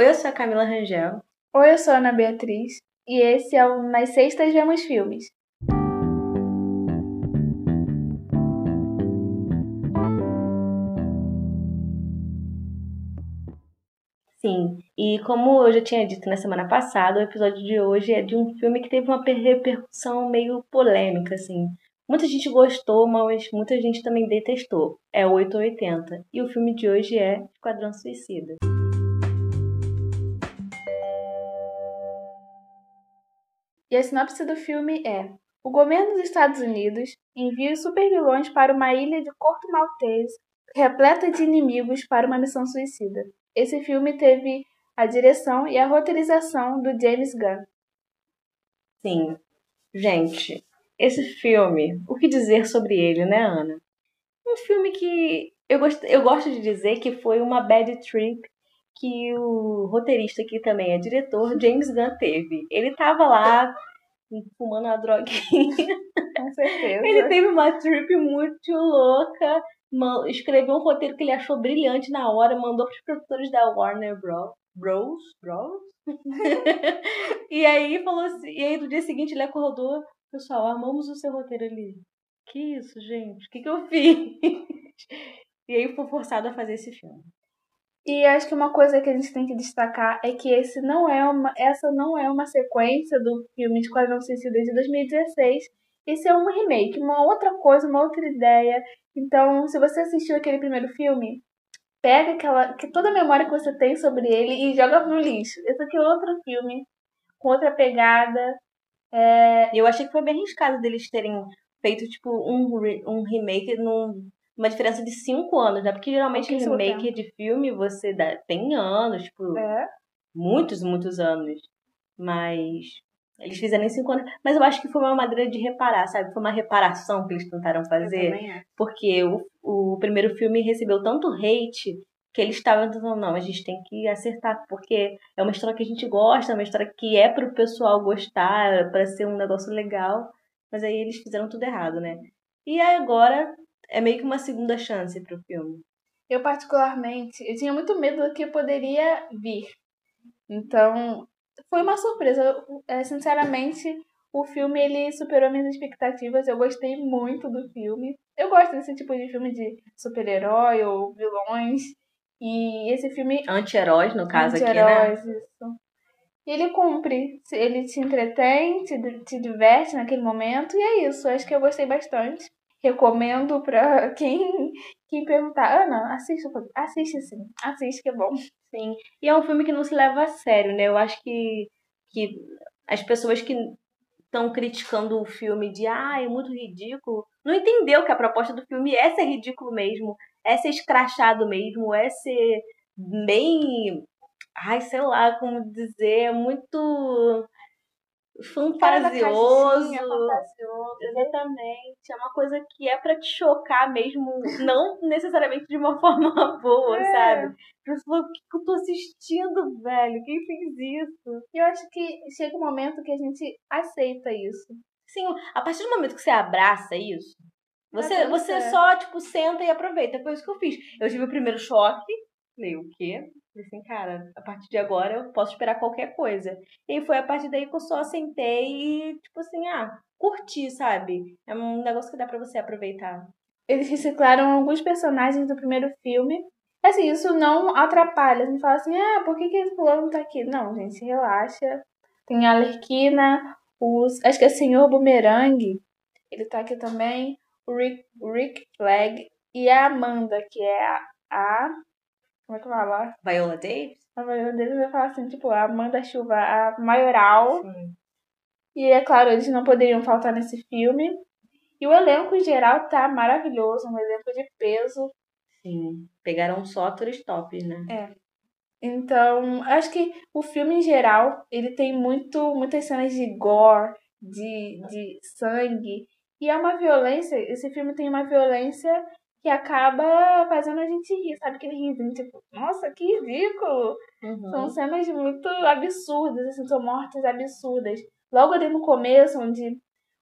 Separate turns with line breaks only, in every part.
Oi, eu sou a Camila Rangel.
Oi, eu sou a Ana Beatriz. E esse é o Nas Sextas Vemos Filmes.
Sim, e como eu já tinha dito na semana passada, o episódio de hoje é de um filme que teve uma repercussão meio polêmica, assim. Muita gente gostou, mas muita gente também detestou. É 880. E o filme de hoje é Esquadrão Suicida.
E a sinopse do filme é: O governo dos Estados Unidos envia os supervilões para uma ilha de Corto Maltese repleta de inimigos para uma missão suicida. Esse filme teve a direção e a roteirização do James Gunn.
Sim. Gente, esse filme, o que dizer sobre ele, né, Ana? Um filme que eu gosto, eu gosto de dizer que foi uma bad trip que o roteirista, que também é diretor, James Gunn, teve. Ele tava lá fumando uma droguinha.
Com certeza.
Ele teve uma trip muito louca escreveu um roteiro que ele achou brilhante na hora, mandou para os produtores da Warner Bros. Bros? Bros? e aí falou assim, e aí no dia seguinte ele acordou, pessoal, amamos o seu roteiro ali. Que isso, gente? O que, que eu fiz? e aí foi forçado a fazer esse filme.
E acho que uma coisa que a gente tem que destacar é que esse não é uma, essa não é uma sequência do filme de Quadrão Suicida de 2016. Esse é um remake, uma outra coisa, uma outra ideia. Então, se você assistiu aquele primeiro filme, pega aquela, que toda a memória que você tem sobre ele e joga no lixo. Esse aqui é outro filme, com outra pegada. É...
Eu achei que foi bem arriscado deles terem feito, tipo, um, um remake num, uma diferença de cinco anos, né? Porque geralmente remake de filme você dá, tem anos, tipo,
é.
muitos, muitos anos. Mas eles fizeram em cinco anos. Mas eu acho que foi uma maneira de reparar, sabe? Foi uma reparação que eles tentaram fazer. Porque o, o primeiro filme recebeu tanto hate que eles estavam tentando, não, a gente tem que acertar, porque é uma história que a gente gosta, é uma história que é pro pessoal gostar, para ser um negócio legal. Mas aí eles fizeram tudo errado, né? E agora é meio que uma segunda chance pro filme.
Eu, particularmente, eu tinha muito medo do que poderia vir. Então, foi uma surpresa. É, sinceramente, o filme ele superou minhas expectativas. Eu gostei muito do filme. Eu gosto desse tipo de filme de super-herói ou vilões. E esse filme.
Anti-heróis, no caso anti aqui, né?
isso. E ele cumpre. Ele te entretém, te, te diverte naquele momento. E é isso. Acho que eu gostei bastante. Recomendo pra quem, quem perguntar. Ana, assista. Assiste sim. Assiste que é bom.
Sim. E é um filme que não se leva a sério, né? Eu acho que, que as pessoas que estão criticando o filme de ah, é muito ridículo, não entendeu que a proposta do filme é ser ridículo mesmo, é ser escrachado mesmo, é ser bem. Ai, sei lá como dizer, é muito fantasioso.
Caixinha, fantasioso.
Exatamente. É uma coisa que é para te chocar mesmo, não necessariamente de uma forma boa, é. sabe? Você falou, o que eu tô assistindo, velho? Quem fez isso?
Eu acho que chega um momento que a gente aceita isso.
Sim, a partir do momento que você abraça isso, você, você só, tipo, senta e aproveita. Foi isso que eu fiz. Eu tive o primeiro choque, falei, o quê? Falei assim, cara, a partir de agora eu posso esperar qualquer coisa. E foi a partir daí que eu só sentei e, tipo assim, ah, curti, sabe? É um negócio que dá para você aproveitar.
Eles reciclaram alguns personagens do primeiro filme. Assim, isso não atrapalha. Gente fala assim, ah, por que, que esse fulano tá aqui? Não, gente, relaxa. Tem a Alerquina, os. Acho que é o Senhor Boomerang. Ele tá aqui também. O Rick, Rick Flag e a Amanda, que é a, a como é que fala?
Viola Davis?
A Viola Davis vai falar assim, tipo, a Amanda Chuva, a maioral.
Sim.
E é claro, eles não poderiam faltar nesse filme. E o elenco em geral tá maravilhoso, um elenco de peso.
Sim, pegaram só atores top, né?
É. Então, acho que o filme em geral, ele tem muito, muitas cenas de gore, de, de sangue. E é uma violência, esse filme tem uma violência que acaba fazendo a gente rir, sabe? Aquele risinho, tipo, nossa, que ridículo!
Uhum.
São cenas muito absurdas, assim, são mortes absurdas. Logo ali no começo, onde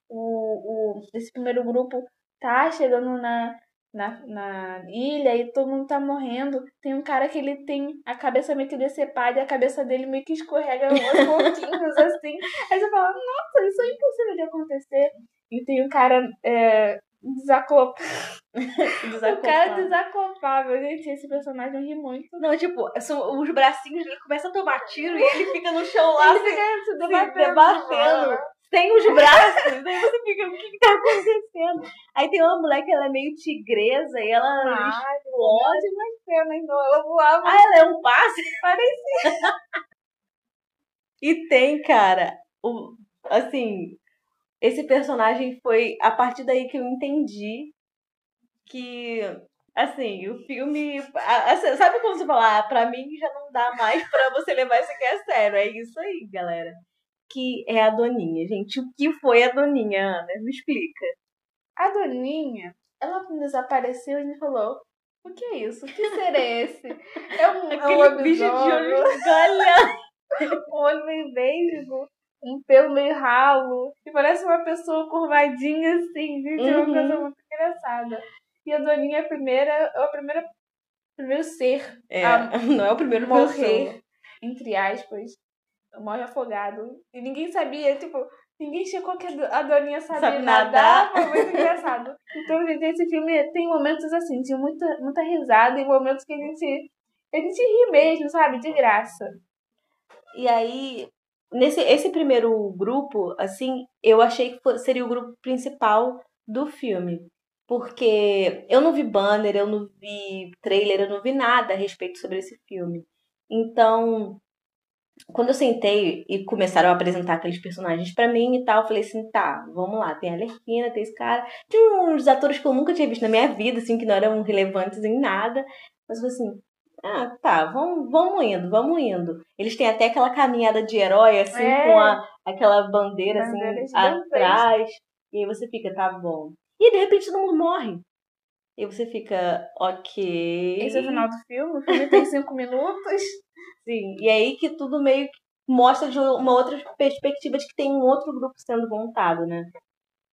o, o, esse primeiro grupo tá chegando na, na, na ilha e todo mundo tá morrendo. Tem um cara que ele tem a cabeça meio que decepada e a cabeça dele meio que escorrega uns pouquinhos assim. Aí você fala, nossa, isso é impossível de acontecer. E tem um cara é, desacop... o cara desacopável. Gente, esse personagem ri muito.
Não, tipo, são, os bracinhos dele começam a tomar tiro e ele fica no chão lá
ele fica se debatendo.
Se debatendo sem os braços. Daí você fica, o que, que tá acontecendo? Aí tem uma mulher que ela é meio tigresa e ela
ah, explode. Mas cena, então ela voava.
Ah, ela é um pássaro?
Parecia.
e tem, cara, o, assim, esse personagem foi a partir daí que eu entendi que assim, o filme. Assim, sabe como você fala? Ah, pra mim já não dá mais pra você levar isso aqui a sério. É isso aí, galera que é a Doninha, gente. O que foi a Doninha, Ana? Me explica.
A Doninha, ela desapareceu e falou: O que é isso? Que ser é esse? É um,
Aquele
é um
bicho de olho galha.
um olho meio um pelo meio ralo. E parece uma pessoa curvadinha assim, gente. Uhum. É uma coisa uhum. muito engraçada. E a Doninha é a primeira, é a primeira primeiro ser
é, a não é o primeiro
morrer, pessoa. entre aspas, morre afogado. E ninguém sabia, tipo, ninguém chegou que a Doninha sabia Sabe nadar. nadar. Foi muito engraçado. Então, gente, esse filme tem momentos assim, de muita, muita risada e momentos que a gente, a gente ri mesmo, sabe? De graça.
E aí, nesse esse primeiro grupo, assim, eu achei que seria o grupo principal do filme. Porque eu não vi banner, eu não vi trailer, eu não vi nada a respeito sobre esse filme. Então, quando eu sentei e começaram a apresentar aqueles personagens para mim e tal, eu falei assim, tá, vamos lá, tem a Lerquina, tem esse cara. Tem uns atores que eu nunca tinha visto na minha vida, assim, que não eram relevantes em nada. Mas eu falei assim, ah, tá, vamos, vamos indo, vamos indo. Eles têm até aquela caminhada de herói, assim, é. com a, aquela bandeira, assim, atrás. E aí você fica, tá bom. E de repente todo mundo morre. E você fica, ok.
Esse é o final do filme? O filme tem cinco minutos.
Sim, e aí que tudo meio que mostra de uma outra perspectiva de que tem um outro grupo sendo montado, né?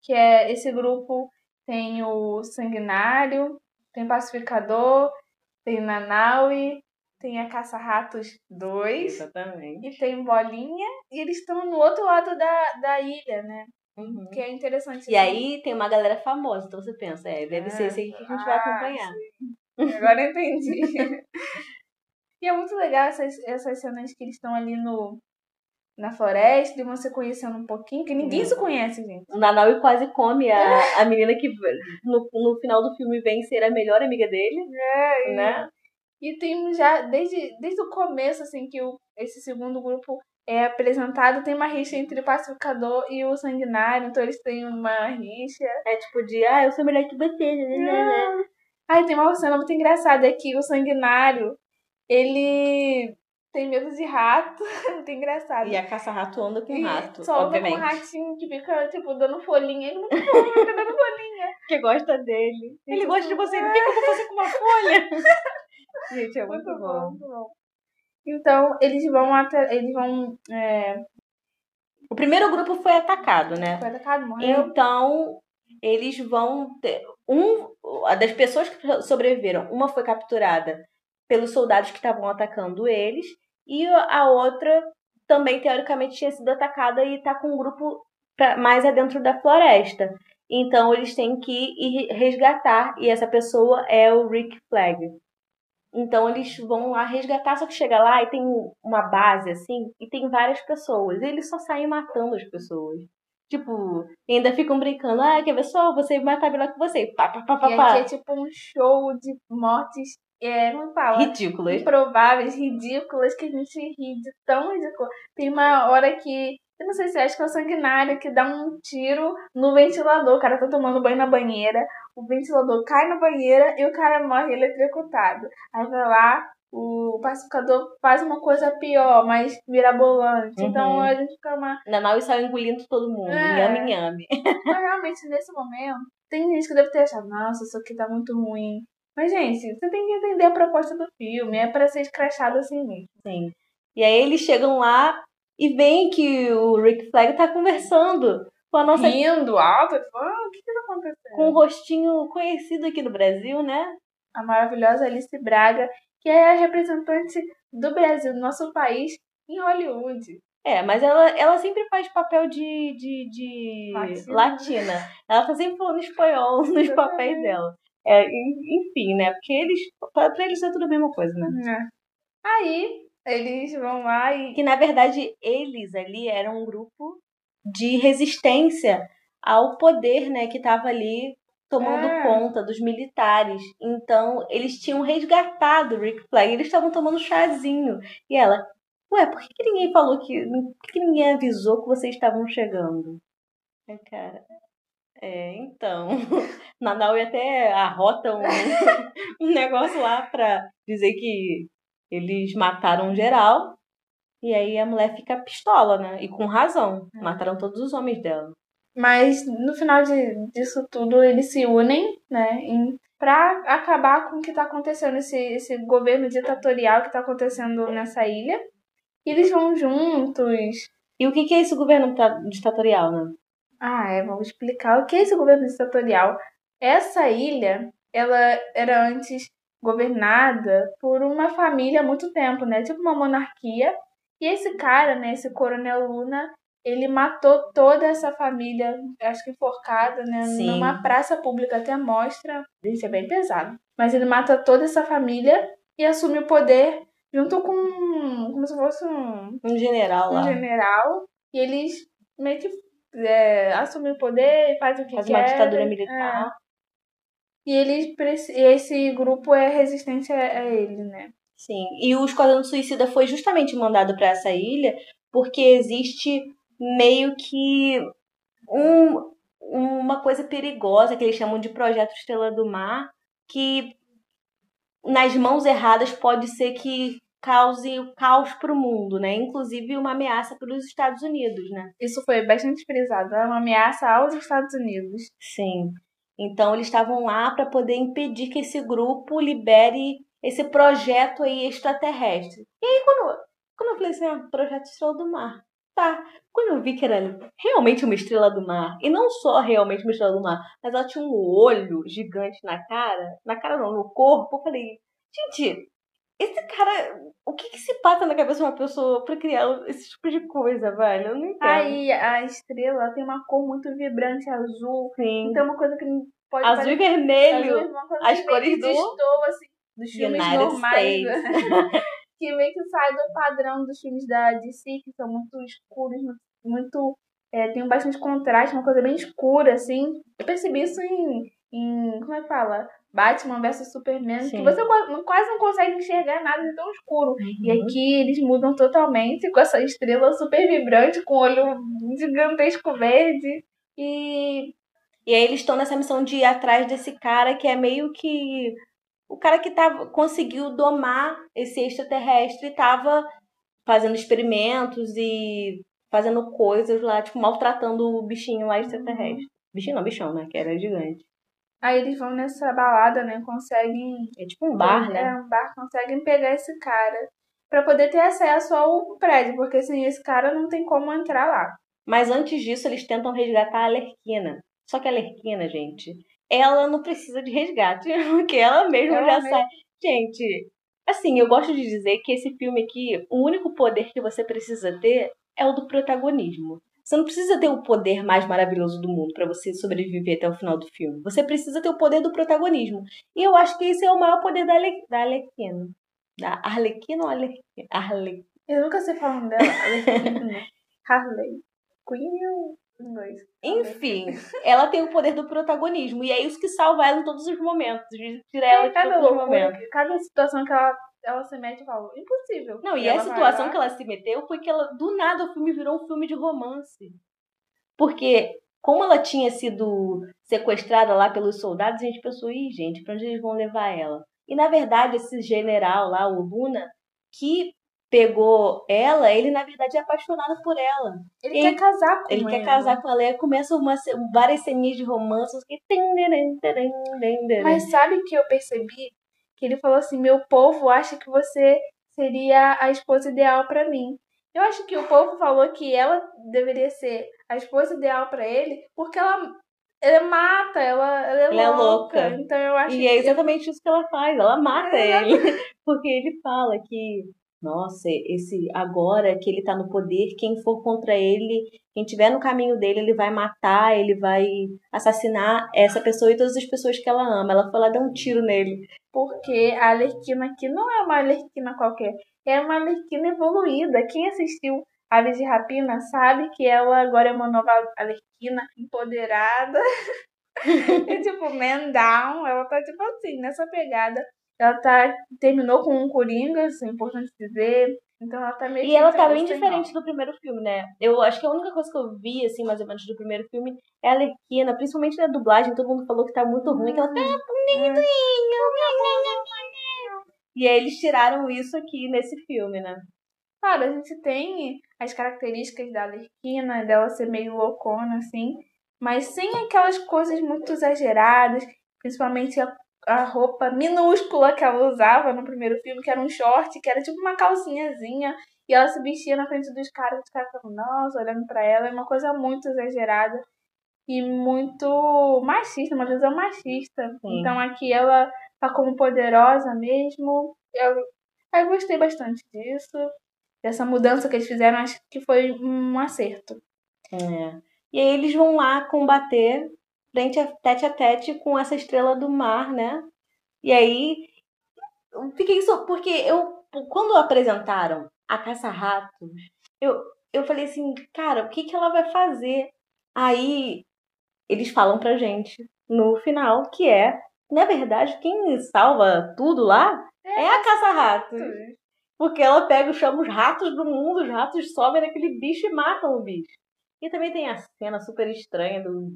Que é esse grupo tem o Sanguinário, tem o Pacificador, tem Nanaui, tem a Caça-Ratos 2.
Exatamente.
E tem Bolinha, e eles estão no outro lado da, da ilha, né?
Uhum.
Que é interessante.
E aí tem uma galera famosa, então você pensa, é, deve ser esse aí que a gente ah, vai acompanhar.
Sim. Agora eu entendi. E é muito legal essas, essas cenas que eles estão ali no, na floresta e você conhecendo um pouquinho, que ninguém se conhece, gente.
O Nanaui quase come a, a menina que no, no final do filme vem ser a melhor amiga dele.
É,
né?
E, tem já, desde, desde o começo, assim, que o, esse segundo grupo é apresentado, tem uma rixa entre o pacificador e o sanguinário, então eles têm uma rixa.
É tipo de, ah, eu sou melhor que você, né? né,
né. Aí tem uma cena muito engraçada, é que o sanguinário ele tem medo de rato, muito engraçado.
E a caça-rato anda com e rato,
só
obviamente.
com um ratinho que fica, tipo, dando folhinha. Ele muito bom, fica dando folhinha.
Que gosta dele. Ele gosta de você. O que, eu vou fazer com uma folha? Gente, é muito, muito bom. bom. Muito bom.
Então, eles vão até. Eles vão. É...
O primeiro grupo foi atacado, né?
Foi atacado, morreu.
Então, eles vão ter. Um, das pessoas que sobreviveram, uma foi capturada pelos soldados que estavam atacando eles, e a outra também teoricamente tinha sido atacada e está com um grupo pra, mais adentro da floresta. Então eles têm que ir resgatar, e essa pessoa é o Rick Flag. Então eles vão lá resgatar, só que chega lá e tem uma base assim, e tem várias pessoas. E eles só saem matando as pessoas. Tipo, ainda ficam brincando, ah, quer ver só, você matar melhor que você. Pá, pá, pá, pá,
e aqui é tipo um show de mortes é, como fala?
Ridículas.
Improváveis, ridículas, que a gente ri de tão ridículo. Tem uma hora que, eu não sei se acho que é o sanguinário, que dá um tiro no ventilador. O cara tá tomando banho na banheira, o ventilador cai na banheira e o cara morre eletrocutado. Aí vai lá, o pacificador faz uma coisa pior, mais mirabolante. Uhum. Então a gente fica uma.
Nanau sai engolindo todo mundo. É. Nhame, nhame.
Mas realmente, nesse momento, tem gente que deve ter achado, nossa, isso aqui tá muito ruim. Mas, gente, você tem que entender a proposta do filme. É para ser escrachado assim mesmo.
Sim. E aí eles chegam lá e veem que o Rick Flag tá conversando Com a nossa...
Rindo alto. Ah, o que que tá acontecendo?
Com um rostinho conhecido aqui no Brasil, né?
A maravilhosa Alice Braga, que é a representante do Brasil, do nosso país, em Hollywood.
É, mas ela, ela sempre faz papel de, de, de
Latina.
latina. Ela tá sempre falando espanhol nos papéis dela. É, en- enfim, né? Porque eles, pra, pra eles é tudo a mesma coisa, né?
É. Aí, eles vão lá e.
Que na verdade eles ali eram um grupo de resistência ao poder, né? Que tava ali tomando
É.
conta dos militares. Então, eles tinham resgatado o Rick Flag. Eles estavam tomando chazinho. E ela, ué, por que, que ninguém falou que. Por que, que ninguém avisou que vocês estavam chegando? É, cara. É, então. Nanaui até arrota um, um negócio lá pra dizer que eles mataram geral. E aí a mulher fica pistola, né? E com razão. Mataram todos os homens dela.
Mas no final de, disso tudo, eles se unem, né? Em, pra acabar com o que tá acontecendo, esse, esse governo ditatorial que tá acontecendo nessa ilha. E eles vão juntos.
E o que, que é esse governo dita- ditatorial, né?
Ah, é, vamos explicar o que é esse governo ditatorial. Essa ilha, ela era antes governada por uma família há muito tempo, né? Tipo uma monarquia. E esse cara, né, esse coronel Luna, ele matou toda essa família, acho que enforcada, né?
Sim.
Numa praça pública até mostra. Isso é bem pesado. Mas ele mata toda essa família e assume o poder junto com como se fosse um
Um general
um
lá.
general e eles meio que é, assumem o poder e fazem o que
Faz uma
querem.
ditadura militar.
é. E eles preci- e esse grupo é resistência a ele, né?
Sim. E o Esquadrão Suicida foi justamente mandado para essa ilha porque existe meio que um, uma coisa perigosa que eles chamam de Projeto Estrela do Mar, que nas mãos erradas pode ser que cause o caos para o mundo, né? Inclusive uma ameaça para os Estados Unidos, né?
Isso foi bastante frisado. É uma ameaça aos Estados Unidos.
Sim. Então eles estavam lá para poder impedir que esse grupo libere esse projeto aí extraterrestre. E aí quando, quando eu falei assim, ah, projeto Estrela do Mar. Tá. Quando eu vi que era realmente uma estrela do mar, e não só realmente uma estrela do mar, mas ela tinha um olho gigante na cara, na cara não, no corpo, eu falei, gente, esse cara, o que que se passa na cabeça de uma pessoa pra criar esse tipo de coisa, velho? Eu não entendo.
Aí a estrela tem uma cor muito vibrante, azul.
Sim.
Então é uma coisa que pode
Azul e vermelho.
azul
as cores do
destoa, assim, dos filmes
United
normais.
States.
que meio que sai do padrão dos filmes da DC, que são muito escuros, muito. muito é, tem bastante contraste, uma coisa bem escura, assim. Eu percebi isso em. em como é que fala? Batman vs Superman,
Sim.
que você quase não consegue enxergar nada de tão escuro. E
Uhum.
aqui eles mudam totalmente com essa estrela super vibrante, com olho gigantesco verde. E
E aí eles estão nessa missão de ir atrás desse cara que é meio que o cara que tava, conseguiu domar esse extraterrestre e tava fazendo experimentos e fazendo coisas lá, tipo, maltratando o bichinho lá extraterrestre. Bichinho não, bichão, né? Que era gigante.
Aí eles vão nessa balada, né? Conseguem
É tipo um bar,
É,
né?
um bar conseguem pegar esse cara pra poder ter acesso ao prédio, porque sem esse cara não tem como entrar lá.
Mas antes disso, eles tentam resgatar a Alerquina. Só que a Alerquina, gente, ela não precisa de resgate, porque ela mesma
Ela
já
mesma-
sai. Gente, assim, eu gosto de dizer que esse filme aqui, o único poder que você precisa ter é o do protagonismo. Você não precisa ter o poder mais maravilhoso do mundo pra você sobreviver até o final do filme. Você precisa ter o poder do protagonismo. E eu acho que esse é o maior poder da, Ale... da Arlequina. Da Arlequina ou Arlequina? Arle...
Eu nunca sei falar dela. Harley. Queen dois.
Enfim, ela tem o poder do protagonismo. E é isso que salva ela em todos os momentos. Tira ela de
cada
todos os momentos.
cada situação que ela, ela se mete, eu falo, impossível.
Não, e,
ela
a situação que ela se meteu foi que ela, do nada, o filme virou um filme de romance. Porque, como ela tinha sido sequestrada lá pelos soldados, a gente pensou, ih, gente, pra onde eles vão levar ela? E, na verdade, esse general lá, o Luna, que pegou ela, ele, na verdade, é apaixonado por ela.
Ele
ele-
quer casar com
Ele
ela.
quer casar com ela e aí começam uma, várias ceninhas de romance. Que...
Mas sabe que eu percebi? Que ele falou assim: meu povo acha que você seria a esposa ideal pra mim. Eu acho que o povo falou que ela deveria ser a esposa ideal para ele, porque ela ela mata, ela, ela, é, ela louca. é louca. Então eu acho
E é exatamente isso que ela faz, ela mata é. ele. Porque ele fala que, nossa, esse agora que ele tá no poder, quem for contra ele, quem tiver no caminho dele, ele vai matar, ele vai assassinar essa pessoa e todas as pessoas que ela ama. Ela foi lá dar um tiro nele.
Porque a Alerquina aqui não é uma Alerquina qualquer, é uma Alerquina evoluída. Quem assistiu Aves de Rapina sabe que ela agora é uma nova Alerquina empoderada. é tipo, man down. Ela tá tipo assim, nessa pegada. Ela tá, terminou com um Coringa, isso é importante dizer. Então ela tá meio
E ela tá bem diferente do primeiro filme, né? Eu acho que a única coisa que eu vi, assim, mais ou menos do primeiro filme é a Lerquina, principalmente na dublagem, todo mundo falou que tá muito ruim, que ela tá hum, E aí eles tiraram isso aqui nesse filme, né?
Claro, a gente tem as características da Lerquina, dela ser meio loucona, assim, mas sem aquelas coisas muito exageradas, principalmente a, a roupa minúscula que ela usava no primeiro filme, que era um short, que era tipo uma calcinhazinha, e ela se vestia na frente dos caras, os caras ficavam, nossa, olhando pra ela, é uma coisa muito exagerada e muito machista, uma visão machista. Sim. Então aqui ela tá como poderosa mesmo. Eu, eu gostei bastante disso dessa mudança que eles fizeram, acho que foi um acerto.
É. E aí eles vão lá combater frente a tete a tete com essa estrela do mar, né? E aí eu fiquei só porque eu quando apresentaram a caça-ratos, eu eu falei assim, cara, o que que ela vai fazer? Aí eles falam pra gente no final que é, na verdade, quem salva tudo lá é, é a caça-ratos. Porque ela pega, chama os ratos do mundo, os ratos sobem naquele bicho e matam o bicho. E também tem a cena super estranha do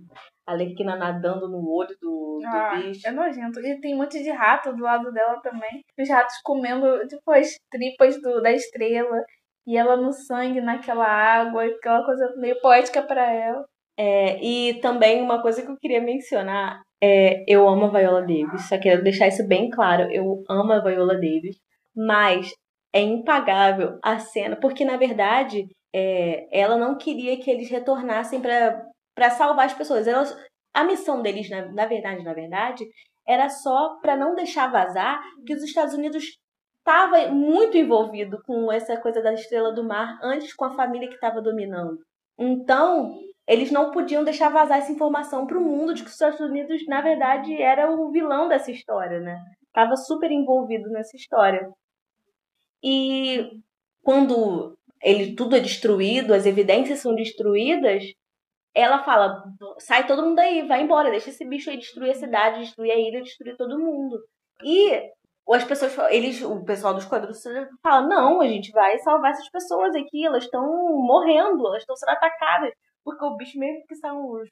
Alerquina nadando no olho do, do ah, bicho.
É nojento. E tem um monte de rato do lado dela também. Os ratos comendo, tipo, as tripas do, da estrela. E ela no sangue naquela água. Aquela coisa meio poética para ela.
É, e também uma coisa que eu queria mencionar é eu amo a Viola Davis. Só quero deixar isso bem claro. Eu amo a Viola Davis. Mas é impagável a cena, porque na verdade é, ela não queria que eles retornassem para salvar as pessoas. A missão deles, na, na verdade, na verdade, era só para não deixar vazar que os Estados Unidos estava muito envolvido com essa coisa da estrela do mar antes com a família que estava dominando. Então, eles não podiam deixar vazar essa informação para o mundo de que os Estados Unidos, na verdade, era o vilão dessa história, né? Tava super envolvido nessa história. E quando ele tudo é destruído, as evidências são destruídas, ela fala: sai todo mundo aí, vai embora, deixa esse bicho aí destruir a cidade, destruir a ilha, destruir todo mundo. E as pessoas, eles, o pessoal dos quadros fala: não, a gente vai salvar essas pessoas aqui, elas estão morrendo, elas estão sendo atacadas. Porque o bicho mesmo que são os,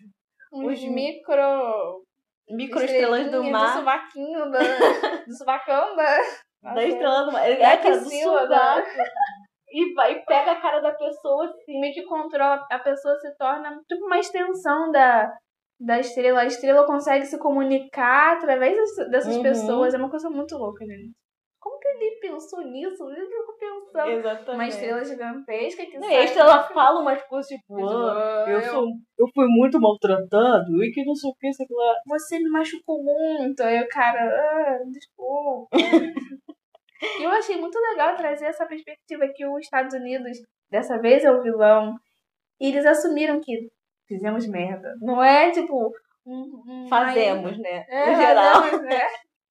os micro.
Micro estrelas do mar.
Do subaquinho, da, do subacão da.
Da estrela do mar. É, é do sovaco. E vai pega a cara da pessoa assim.
Meio que controla. A pessoa se torna tipo uma extensão da, da estrela. A estrela consegue se comunicar através dessas uhum. pessoas. É uma coisa muito louca, gente. Como que ele pensou nisso? Eu fico pensando.
Exatamente.
Uma estrela gigantesca que
sai. A estrela fala umas coisas tipo, ah, eu, sou, eu fui muito maltratado e que não sei o que, sei lá.
Você me machucou muito. Aí o cara, ah, desculpa. E eu achei muito legal trazer essa perspectiva que os Estados Unidos, dessa vez, é o vilão. E eles assumiram que fizemos merda. Não é tipo. Um,
um fazemos, né?
É, no geral. Fazemos, né?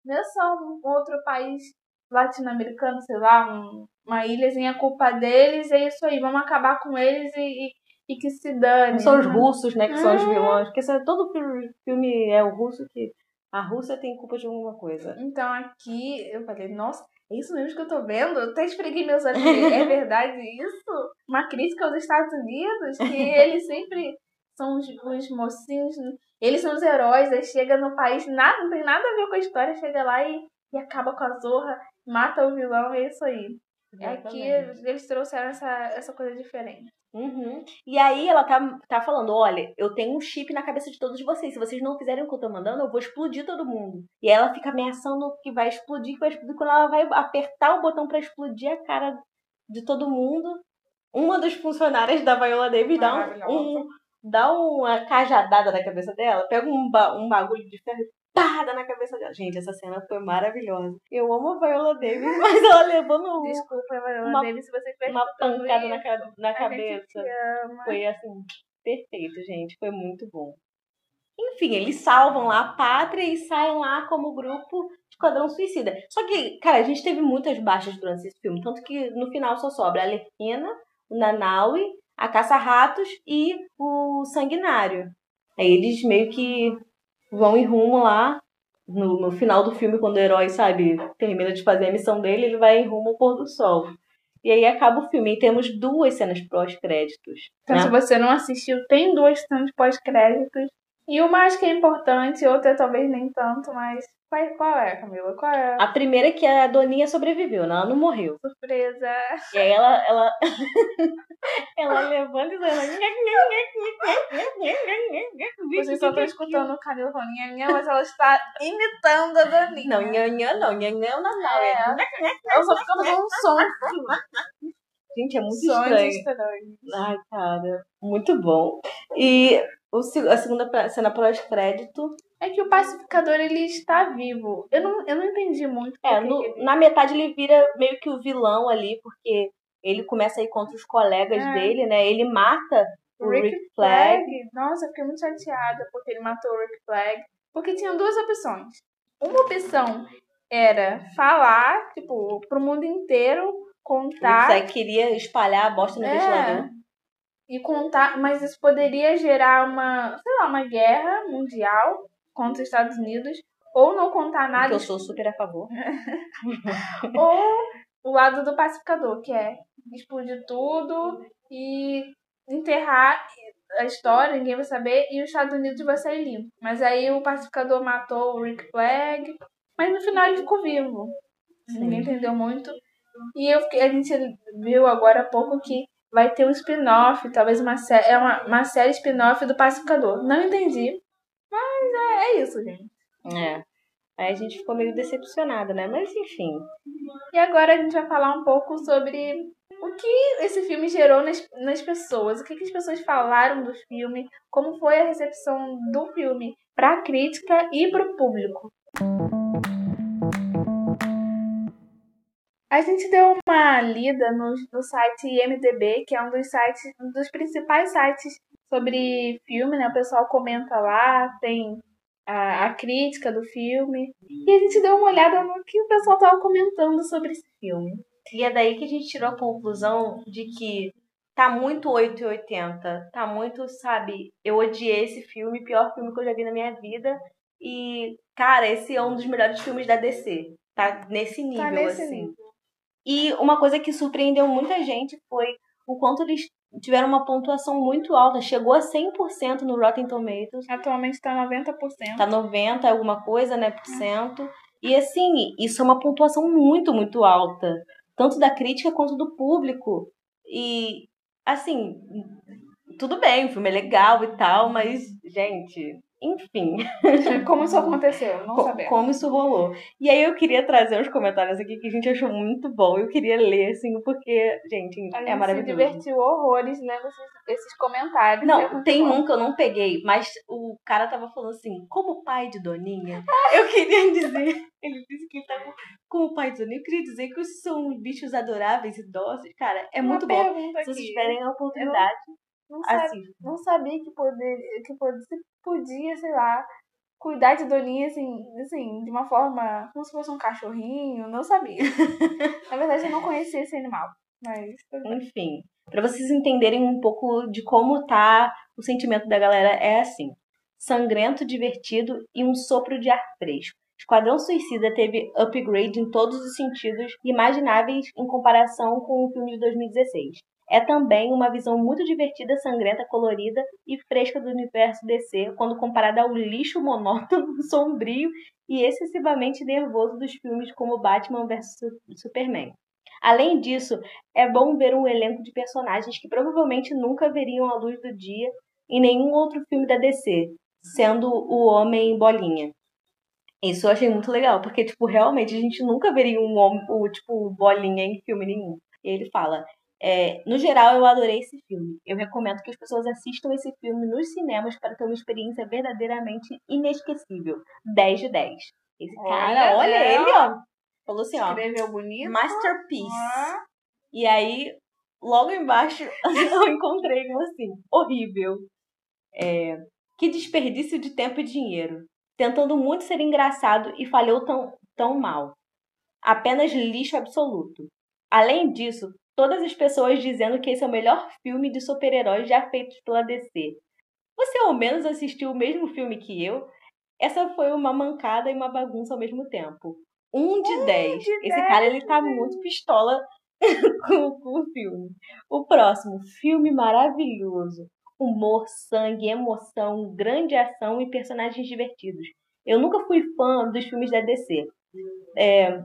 Não é só um outro país latino-americano, sei lá, um, uma ilhazinha, a culpa deles, é isso aí, vamos acabar com eles e, e, e que se dane. Não
são os russos, né, que são os é. vilões, porque todo filme é o russo que a Rússia tem culpa de alguma coisa.
Então aqui eu falei, nossa, é isso mesmo que eu tô vendo? Eu até esfreguei meus olhos. é verdade isso? Uma crítica aos Estados Unidos, que eles sempre são os, os mocinhos, eles são os heróis, aí chega no país, nada, não tem nada a ver com a história, chega lá e, e acaba com a zorra, mata o vilão, é isso aí. É Aqui eles trouxeram essa, essa coisa diferente.
Uhum. E aí ela tá, tá falando: olha, eu tenho um chip na cabeça de todos vocês. Se vocês não fizerem o que eu tô mandando, eu vou explodir todo mundo. E ela fica ameaçando que vai explodir, que vai explodir. Quando ela vai apertar o botão para explodir a cara de todo mundo, uma dos funcionários da Viola Davis dá um, um, dá uma cajadada na cabeça dela, pega um, ba um bagulho de ferro e pá, na cabeça dela. Gente, essa cena foi maravilhosa. Eu amo a Viola Davis, mas ela levou no.
Desculpa, Viola uma, Davis, se você estiver
Uma pancada na, na cabeça. Foi assim, perfeito, gente. Foi muito bom. Enfim, eles salvam lá a pátria e saem lá como grupo Esquadrão Suicida. Só que, cara, a gente teve muitas baixas durante esse filme. Tanto que no final só sobra a Lerquina, o Nanaui, a Caça-Ratos e o Sanguinário. Aí eles meio que vão em rumo lá. No, no final do filme, quando o herói, sabe, termina de fazer a missão dele, ele vai em rumo ao pôr do sol. E aí acaba o filme. E temos duas cenas pós-créditos.
Então, né? se você não assistiu, tem duas cenas pós-créditos. E uma acho que é importante, outra talvez nem tanto, mas qual é, Camila? Qual é?
A primeira é que a Doninha sobreviveu, né? ela não morreu.
Surpresa!
E aí ela, ela, ela levanta e ela...
Vocês só estão escutando o Camila falando nhanhã, mas ela está imitando a Doninha.
Não, nhanhã não, nhanhã é o Natal. É.
Ela só fica fazendo um som.
Gente, é muito estranho. estranho. Ai, cara, muito bom. E o, a segunda cena pós-crédito
é que o pacificador ele está vivo. Eu não, eu não entendi muito.
É, no, ele... na metade ele vira meio que o vilão ali, porque ele começa a ir contra os colegas é. dele, né? Ele mata o Rick, Rick Flag. Flag.
Nossa, eu fiquei muito chateada porque ele matou o Rick Flag. Porque tinha duas opções. Uma opção era falar, tipo, pro mundo inteiro, contar.
O queria espalhar a bosta no é. ventilador.
E contar, mas isso poderia gerar uma, sei lá, uma guerra mundial contra os Estados Unidos, ou não contar nada.
Que eu sou super a favor.
ou o lado do pacificador, que é explodir tudo e enterrar a história, ninguém vai saber, e os Estados Unidos vai sair limpo. Mas aí o pacificador matou o Rick Flag, mas no final ele ficou vivo. Sim. Ninguém entendeu muito. E eu, a gente viu agora há pouco que vai ter um spin-off, talvez uma, sé é uma, uma série spin-off do Pacificador. Não entendi, mas é, é isso, gente.
É. Aí a gente ficou meio decepcionada, né? Mas enfim.
E agora a gente vai falar um pouco sobre o que esse filme gerou nas, nas pessoas, o que, que as pessoas falaram do filme, como foi a recepção do filme para a crítica e para o público. A gente deu uma lida no, no site IMDB, que é um dos sites, um dos principais sites sobre filme, né? O pessoal comenta lá, tem a, a crítica do filme. E a gente deu uma olhada no que o pessoal tava comentando sobre esse filme.
E é daí que a gente tirou a conclusão de que tá muito 880. Tá muito, sabe? Eu odiei esse filme, pior filme que eu já vi na minha vida. E, cara, esse é um dos melhores filmes da DC. Tá nesse tá nível, tá nesse assim. Nível. E uma coisa que surpreendeu muita gente foi o quanto eles tiveram uma pontuação muito alta, chegou a 100% no Rotten Tomatoes.
Atualmente está 90%.
Tá 90 alguma coisa, né, por cento. E assim, isso é uma pontuação muito, muito alta, tanto da crítica quanto do público. E assim, tudo bem, o filme é legal e tal, mas gente, enfim.
Como isso aconteceu? Não sabemos.
Como isso rolou. E aí eu queria trazer uns comentários aqui que a gente achou muito bom. Eu queria ler, assim, porque, gente,
a
é maravilhoso.
A gente se divertiu horrores lendo esses, esses comentários.
Não, é tem bom. um que eu não peguei, mas o cara tava falando assim, como pai de Doninha, eu queria dizer... Ele disse que ele tá com o pai de Doninha. Eu queria dizer que são bichos adoráveis e doces. Cara, é muito bom. Se vocês tiverem a oportunidade...
Não, assim. não sabia que poder, que poder, podia, sei lá, cuidar de Doninha, assim, assim, de uma forma como se fosse um cachorrinho, não sabia. Na verdade, eu não conhecia esse animal, mas...
Enfim, para vocês entenderem um pouco de como tá o sentimento da galera, é assim. Sangrento, divertido e um sopro de ar fresco. Esquadrão Suicida teve upgrade em todos os sentidos imagináveis em comparação com o filme de 2016. É também uma visão muito divertida, sangrenta, colorida e fresca do universo DC, quando comparada ao lixo monótono, sombrio e excessivamente nervoso dos filmes como Batman vs Superman. Além disso, é bom ver um elenco de personagens que provavelmente nunca veriam a luz do dia em nenhum outro filme da DC, sendo o Homem Bolinha. Isso eu achei muito legal, porque, tipo, realmente a gente nunca veria um homem, o, tipo, bolinha em filme nenhum. E ele fala, É, no geral, eu adorei esse filme. Eu recomendo que as pessoas assistam esse filme nos cinemas para ter uma experiência verdadeiramente inesquecível. 10 de 10. Esse cara, olha, olha ele, ó. Falou assim, ó.
Escreveu bonito.
Masterpiece. Ah. E aí, logo embaixo, eu encontrei um assim, horrível. É, que desperdício de tempo e dinheiro. Tentando muito ser engraçado e falhou tão, tão mal. Apenas lixo absoluto. Além disso, todas as pessoas dizendo que esse é o melhor filme de super-heróis já feito pela DC. Você ao menos assistiu o mesmo filme que eu? Essa foi uma mancada e uma bagunça ao mesmo tempo. Um de um dez. De Esse dez. cara, ele tá muito pistola com, com o filme. O próximo, filme maravilhoso. Humor, sangue, emoção, grande ação e personagens divertidos. Eu nunca fui fã dos filmes da DC. É,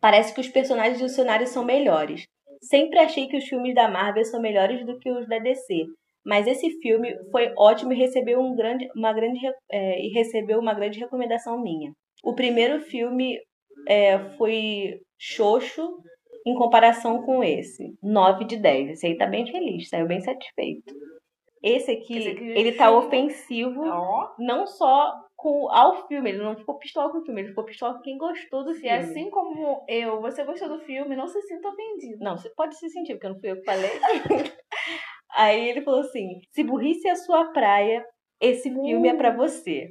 parece que os personagens do cenário são melhores. Sempre achei que os filmes da Marvel são melhores do que os da DC. Mas esse filme foi ótimo e recebeu, um grande, uma, grande, é, e recebeu uma grande recomendação minha. O primeiro filme é, foi xoxo em comparação com esse. 9 de 10. Esse aí tá bem feliz, saiu bem satisfeito. Esse aqui, esse aqui ele tá ofensivo, não só com, ao filme, ele não ficou pistola com o filme, ele ficou pistola com quem gostou do filme.
E assim como eu, você gostou do filme, não se sinta ofendido.
Não, você pode se sentir, porque não fui eu que falei. Aí ele falou assim: se burrice é a sua praia, esse filme é para você.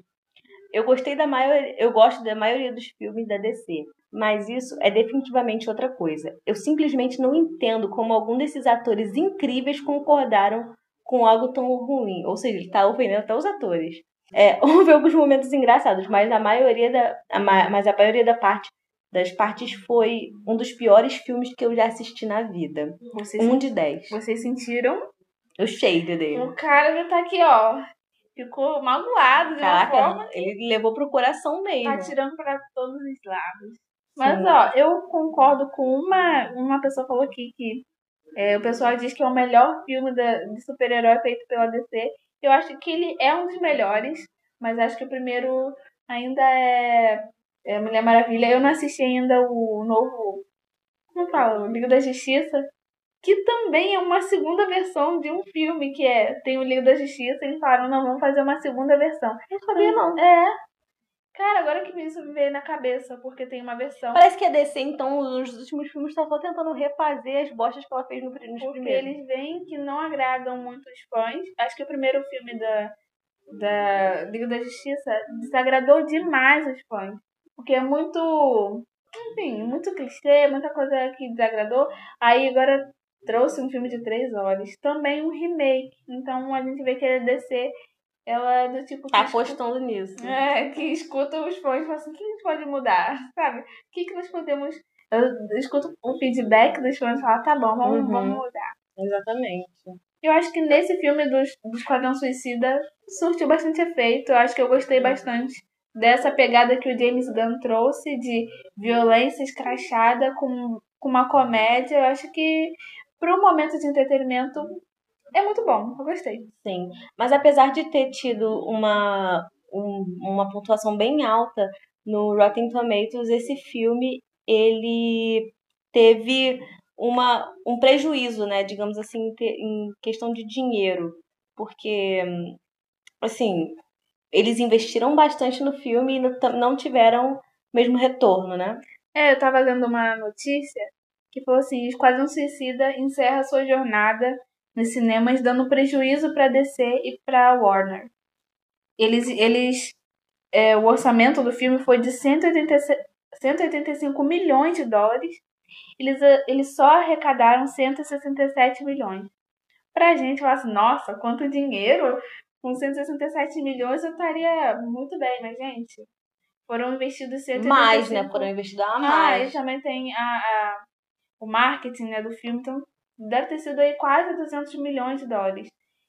Eu gostei da maioria, eu gosto da maioria dos filmes da DC, mas isso é definitivamente outra coisa. Eu simplesmente não entendo como algum desses atores incríveis concordaram com algo tão ruim. Ou seja, ele tá ofendendo até os atores. É, houve alguns momentos engraçados, mas a maioria da, a, mas a maioria da parte das partes foi um dos piores filmes que eu já assisti na vida. Vocês, um de dez.
Vocês sentiram
o shade dele.
O cara já tá aqui, ó. Ficou magoado de Caraca, uma forma.
Ele levou pro coração mesmo.
Tá tirando pra todos os lados. Mas, Sim. ó, eu concordo com uma, uma pessoa falou aqui que é, o pessoal diz que é o melhor filme da, de super-herói feito pela DC. Eu acho que ele é um dos melhores, mas acho que o primeiro ainda é, é Mulher Maravilha. Eu não assisti ainda o novo. Como fala? O Liga da Justiça que também é uma segunda versão de um filme que é tem o Liga da Justiça, eles falaram, não, vamos fazer uma segunda versão.
Eu sabia não.
É. Cara, agora que isso me veio na cabeça, porque tem uma versão.
Parece que a DC, então, nos últimos filmes, tá só tentando refazer as bostas que ela fez no, nos
porque eles veem que não agradam muitos fãs. Acho que o primeiro filme da, da Liga da Justiça desagradou demais os fãs. Porque é muito. Enfim, muito clichê, muita coisa que desagradou. Aí agora trouxe um filme de três horas, também um remake. Então a gente vê que a DC ela é do tipo.
Tá apostando escuta, nisso.
É, que escuta os fãs e fala assim: o que a gente pode mudar? Sabe? O que, que nós podemos. Eu escuto o feedback dos fãs e falo: tá bom, vamos, uhum. vamos mudar.
Exatamente.
Eu acho que nesse filme dos, do Esquadrão Suicida surtiu bastante efeito. Eu acho que eu gostei bastante dessa pegada que o James Gunn trouxe de violência escrachada com, com uma comédia. Eu acho que para um momento de entretenimento, é muito bom. Eu gostei.
Sim. Mas apesar de ter tido uma, um, uma pontuação bem alta no Rotten Tomatoes, esse filme, ele teve uma, um prejuízo, né? Digamos assim, em questão de dinheiro. Porque, assim, eles investiram bastante no filme e não tiveram o mesmo retorno, né?
É, eu tava lendo uma notícia que falou assim: Esquadrão Suicida encerra sua jornada nos cinemas, dando prejuízo para DC e para Warner. Eles, eles é, o orçamento do filme foi de 180, 185 milhões de dólares. Eles, eles só arrecadaram 167 milhões. Pra gente falar assim, nossa, quanto dinheiro! Com 167 milhões eu estaria muito bem, mas, gente, foram investidos 185...
Mais, né? Foram investidos a mais.
Ah, e também tem a, a o marketing né, do filme, então deve ter sido aí quase 200 milhões de dólares.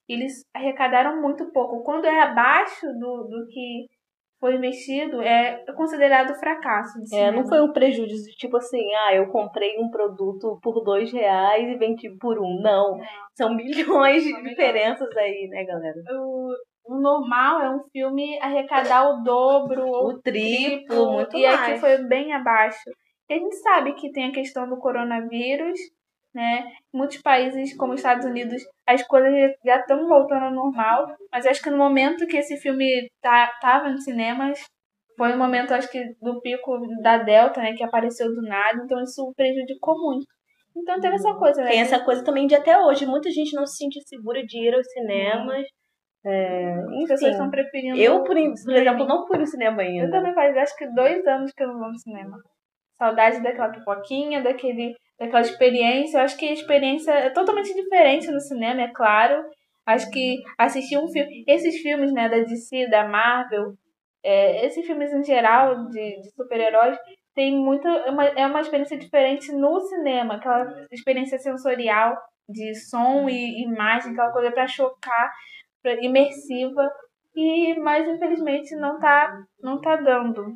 Eles arrecadaram muito pouco. Quando é abaixo do, do que foi investido, é considerado fracasso.
é, não foi um prejuízo, tipo assim, ah, eu comprei um produto por dois reais e vendi por um. Não, não. são milhões de diferenças aí, né, galera?
O, o normal é um filme arrecadar o dobro,
o triplo, triplo muito
e mais. aqui foi bem abaixo. E a gente sabe que tem a questão do coronavírus, né? Muitos países, como os Estados Unidos, as coisas já estão voltando ao normal, mas acho que no momento que esse filme tá, tava nos cinemas, foi o momento, acho que, do pico da Delta, né, que apareceu do nada, então isso prejudicou muito. Então teve essa coisa, né?
Tem essa coisa também de até hoje, muita gente não se sente segura de ir aos cinemas. É, enfim,
As pessoas estão preferindo.
eu, por, por exemplo, não fui no cinema ainda.
Eu também faz acho que dois anos que eu não vou no cinema. Saudade daquela pipoquinha, daquele, daquela experiência. Eu acho que a experiência é totalmente diferente no cinema, é claro. Acho que assistir um filme. Esses filmes, né, da DC, da Marvel, é, esses filmes em geral de, de super-heróis, tem muita. É uma, é uma experiência diferente no cinema, aquela experiência sensorial de som e imagem, aquela coisa para chocar, pra, imersiva. E, mas infelizmente não tá, não tá dando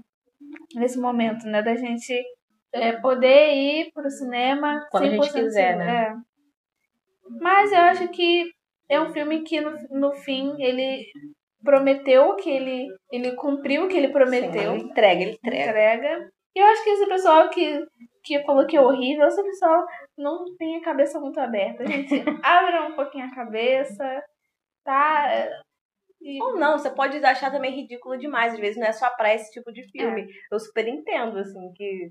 nesse momento, né? Da gente é, poder ir pro cinema
Quando a gente quiser, né?
É. Mas eu acho que é um filme que no, no fim ele prometeu que ele ele cumpriu o que ele prometeu.
Sim, ele entrega, ele entrega.
entrega. E eu acho que esse pessoal que, que falou que é horrível, esse pessoal não tem a cabeça muito aberta. A gente abre um pouquinho a cabeça, tá?
Ou não, você pode achar também ridículo demais. Às vezes não é só pra esse tipo de filme. É. Eu super entendo, assim, que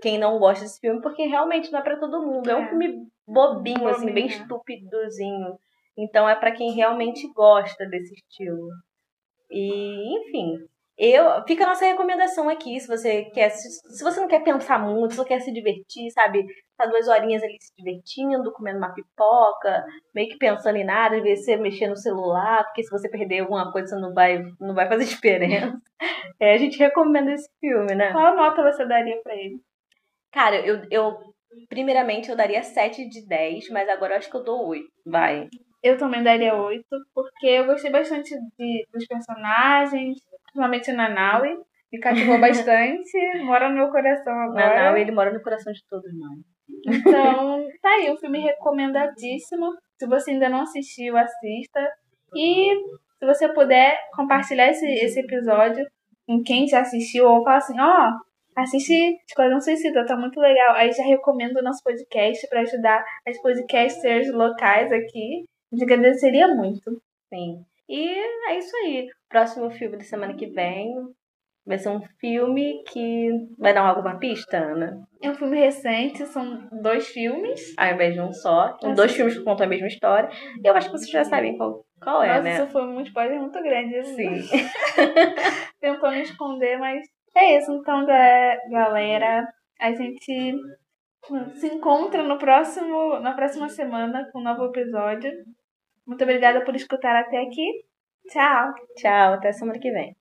quem não gosta desse filme, porque realmente não é pra todo mundo. É, é um filme bobinho, bobinho, assim, bem estupidozinho. Então é para quem realmente gosta desse estilo. E, enfim, eu fica a nossa recomendação aqui, se você quer se você não quer pensar muito, se você quer se divertir, sabe? Tá duas horinhas ali se divertindo, comendo uma pipoca, meio que pensando em nada, às vezes você mexer no celular, porque se você perder alguma coisa não vai não vai fazer diferença. É, a gente recomenda esse filme, né?
Qual nota você daria para ele?
Cara, eu, eu primeiramente eu daria 7 de 10, mas agora eu acho que eu dou 8. Vai.
Eu também daria 8, porque eu gostei bastante de, dos personagens, principalmente na Naui. Me cativou bastante, mora no meu coração agora.
Na Naui, ele mora no coração de todos nós.
Então, tá aí, um filme recomendadíssimo. Se você ainda não assistiu, assista. E se você puder compartilhar esse, esse episódio com quem já assistiu, ou falar assim, ó, oh, assiste Esquadrão Suicida, tá muito legal. Aí já recomendo o nosso podcast para ajudar as podcasters locais aqui. A gente agradeceria muito.
Sim. E é isso aí. Próximo filme da semana que vem vai ser um filme que vai dar alguma pista, Ana?
É um filme recente, são dois filmes.
Ao invés de um só. São dois filmes que contam a mesma história. E eu acho que vocês já sabem qual, qual é,
Nossa,
né?
isso foi um spoiler muito grande.
Sim.
Tentando esconder, mas é isso. Então, galera, a gente se encontra no próximo, na próxima semana com um novo episódio. Muito obrigada por escutar até aqui. Tchau.
Tchau, até semana que vem.